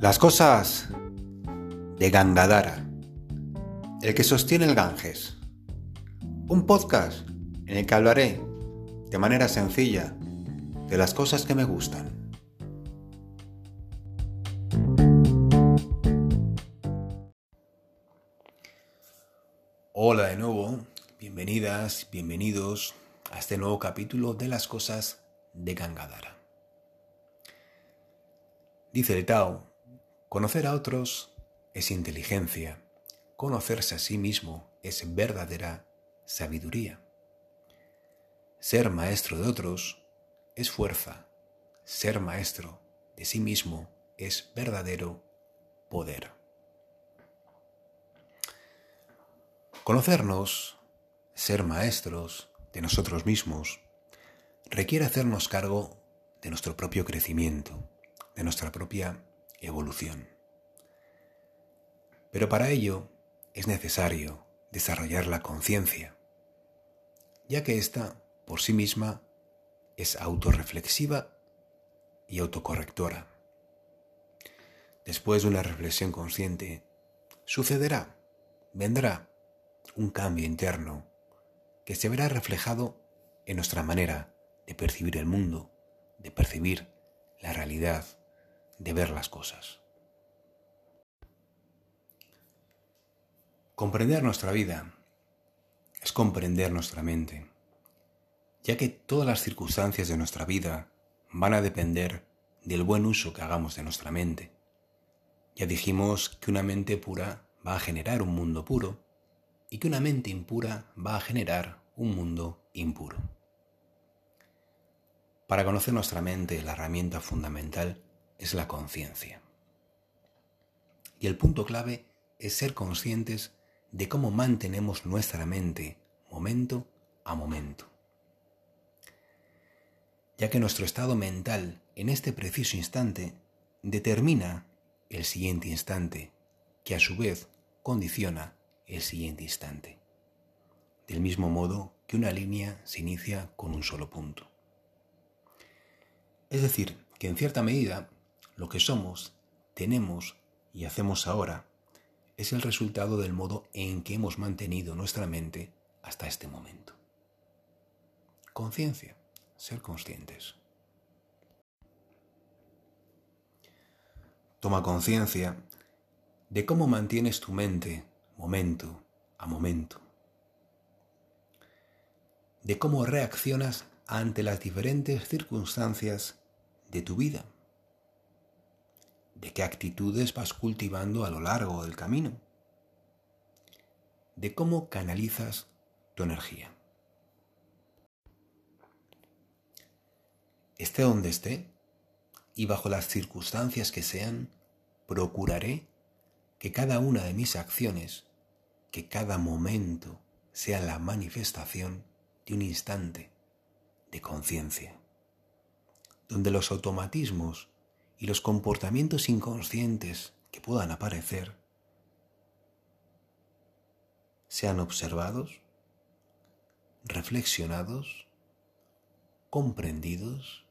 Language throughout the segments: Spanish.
Las cosas de Gangadara, el que sostiene el Ganges. Un podcast en el que hablaré de manera sencilla de las cosas que me gustan. Hola de nuevo, bienvenidas, bienvenidos a este nuevo capítulo de las cosas de Gangadara. Dice el Tao, conocer a otros es inteligencia, conocerse a sí mismo es verdadera sabiduría. Ser maestro de otros es fuerza, ser maestro de sí mismo es verdadero poder. Conocernos, ser maestros de nosotros mismos, requiere hacernos cargo de nuestro propio crecimiento, de nuestra propia evolución. Pero para ello es necesario desarrollar la conciencia, ya que ésta por sí misma es autorreflexiva y autocorrectora. Después de una reflexión consciente, sucederá, vendrá un cambio interno que se verá reflejado en nuestra manera de percibir el mundo, de percibir la realidad, de ver las cosas. Comprender nuestra vida es comprender nuestra mente, ya que todas las circunstancias de nuestra vida van a depender del buen uso que hagamos de nuestra mente. Ya dijimos que una mente pura va a generar un mundo puro y que una mente impura va a generar un mundo impuro. Para conocer nuestra mente, la herramienta fundamental es la conciencia. Y el punto clave es ser conscientes de cómo mantenemos nuestra mente momento a momento. Ya que nuestro estado mental en este preciso instante determina el siguiente instante, que a su vez condiciona el siguiente instante, del mismo modo que una línea se inicia con un solo punto. Es decir, que en cierta medida lo que somos, tenemos y hacemos ahora es el resultado del modo en que hemos mantenido nuestra mente hasta este momento. Conciencia, ser conscientes. Toma conciencia de cómo mantienes tu mente momento a momento, de cómo reaccionas ante las diferentes circunstancias de tu vida, de qué actitudes vas cultivando a lo largo del camino, de cómo canalizas tu energía. Esté donde esté y bajo las circunstancias que sean, procuraré que cada una de mis acciones que cada momento sea la manifestación de un instante de conciencia, donde los automatismos y los comportamientos inconscientes que puedan aparecer sean observados, reflexionados, comprendidos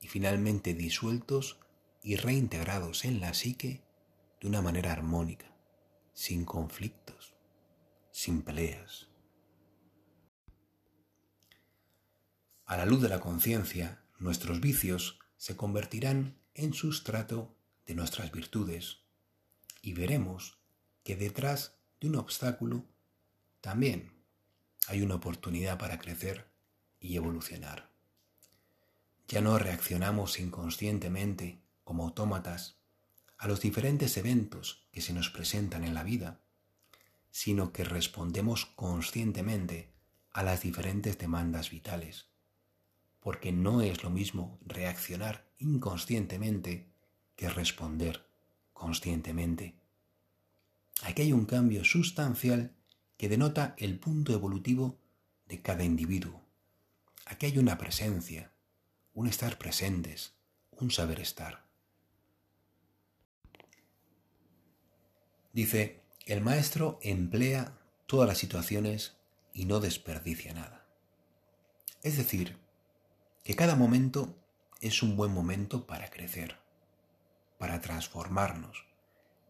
y finalmente disueltos y reintegrados en la psique de una manera armónica, sin conflictos sin peleas. A la luz de la conciencia, nuestros vicios se convertirán en sustrato de nuestras virtudes y veremos que detrás de un obstáculo también hay una oportunidad para crecer y evolucionar. Ya no reaccionamos inconscientemente como autómatas a los diferentes eventos que se nos presentan en la vida, sino que respondemos conscientemente a las diferentes demandas vitales, porque no es lo mismo reaccionar inconscientemente que responder conscientemente. Aquí hay un cambio sustancial que denota el punto evolutivo de cada individuo. Aquí hay una presencia, un estar presentes, un saber estar. Dice, el maestro emplea todas las situaciones y no desperdicia nada. Es decir, que cada momento es un buen momento para crecer. para transformarnos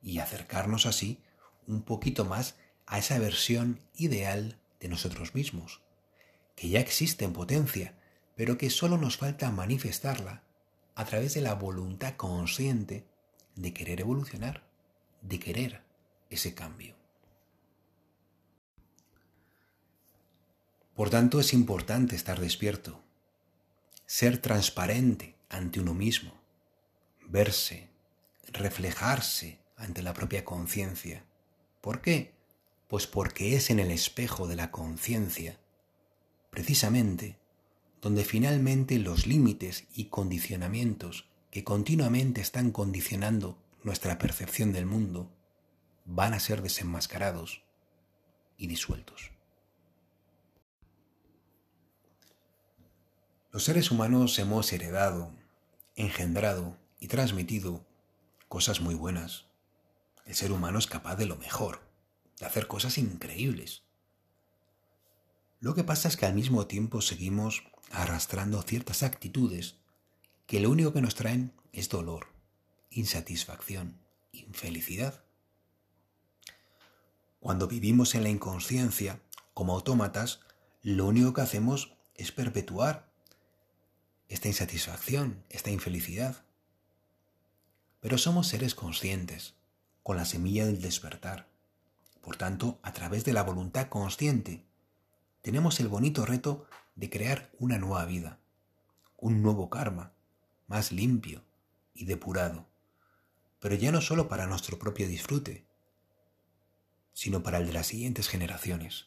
y acercarnos así un poquito más a esa versión ideal de nosotros mismos, que ya existe en potencia, pero que solo nos falta manifestarla a través de la voluntad consciente de querer evolucionar, de querer ese cambio. Por tanto, es importante estar despierto, ser transparente ante uno mismo, verse, reflejarse ante la propia conciencia. ¿Por qué? Pues porque es en el espejo de la conciencia, precisamente, donde finalmente los límites y condicionamientos que continuamente están condicionando nuestra percepción del mundo van a ser desenmascarados y disueltos. Los seres humanos hemos heredado, engendrado y transmitido cosas muy buenas. El ser humano es capaz de lo mejor, de hacer cosas increíbles. Lo que pasa es que al mismo tiempo seguimos arrastrando ciertas actitudes que lo único que nos traen es dolor, insatisfacción, infelicidad. Cuando vivimos en la inconsciencia, como autómatas, lo único que hacemos es perpetuar esta insatisfacción, esta infelicidad. Pero somos seres conscientes, con la semilla del despertar. Por tanto, a través de la voluntad consciente, tenemos el bonito reto de crear una nueva vida, un nuevo karma, más limpio y depurado, pero ya no solo para nuestro propio disfrute, sino para el de las siguientes generaciones.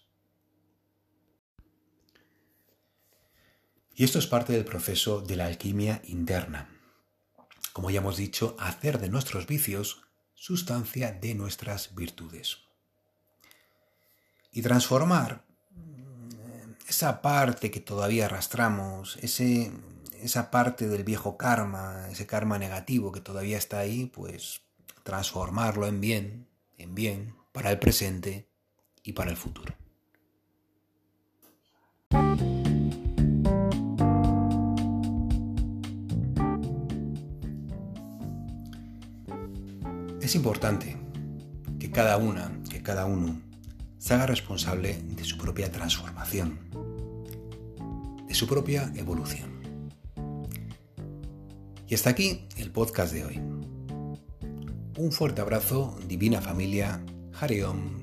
Y esto es parte del proceso de la alquimia interna. Como ya hemos dicho, hacer de nuestros vicios sustancia de nuestras virtudes. Y transformar mm, esa parte que todavía arrastramos, ese, esa parte del viejo karma, ese karma negativo que todavía está ahí, pues transformarlo en bien, en bien, para el presente y para el futuro. Es importante que cada una, que cada uno, se haga responsable de su propia transformación, de su propia evolución. Y hasta aquí el podcast de hoy. Un fuerte abrazo, divina familia, Hariom